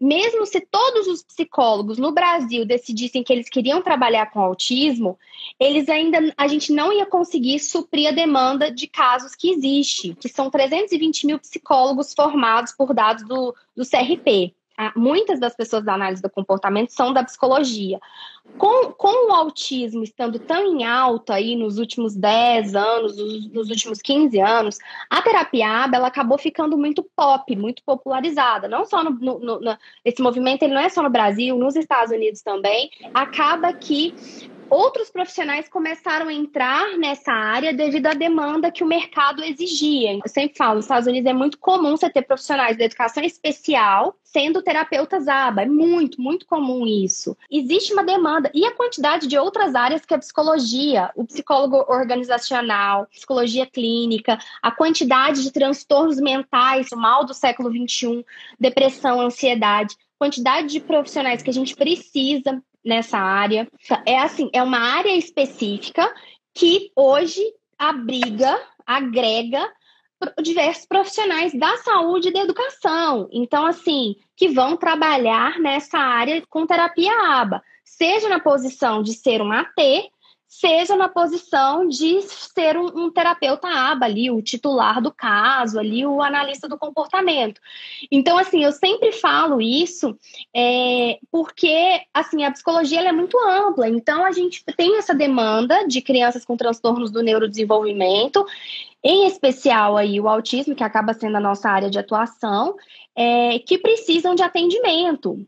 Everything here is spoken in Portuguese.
Mesmo se todos os psicólogos no Brasil decidissem que eles queriam trabalhar com autismo, eles ainda a gente não ia conseguir suprir a demanda de casos que existe, que são 320 mil psicólogos formados por dados do, do CRP muitas das pessoas da análise do comportamento são da psicologia. Com, com o autismo estando tão em alta aí nos últimos 10 anos, nos, nos últimos 15 anos, a terapia ABA ela acabou ficando muito pop, muito popularizada. Não só no, no, no, esse movimento, ele não é só no Brasil, nos Estados Unidos também. Acaba que outros profissionais começaram a entrar nessa área devido à demanda que o mercado exigia. Eu sempre falo, nos Estados Unidos é muito comum você ter profissionais de educação especial sendo terapeutas ABA. É muito, muito comum isso. Existe uma demanda. E a quantidade de outras áreas que a psicologia, o psicólogo organizacional, psicologia clínica, a quantidade de transtornos mentais, o mal do século XXI, depressão, ansiedade, quantidade de profissionais que a gente precisa nessa área. É assim, é uma área específica que hoje abriga, agrega diversos profissionais da saúde e da educação. Então, assim, que vão trabalhar nessa área com terapia ABA, seja na posição de ser um AT, seja na posição de ser um, um, terapeuta aba ali, o titular do caso, ali o analista do comportamento. Então, assim, eu sempre falo isso é, porque, assim, a psicologia é muito ampla. Então, a gente tem essa demanda de crianças com transtornos do neurodesenvolvimento, em especial aí o autismo, que acaba sendo a nossa área de atuação, é, que precisam de atendimento.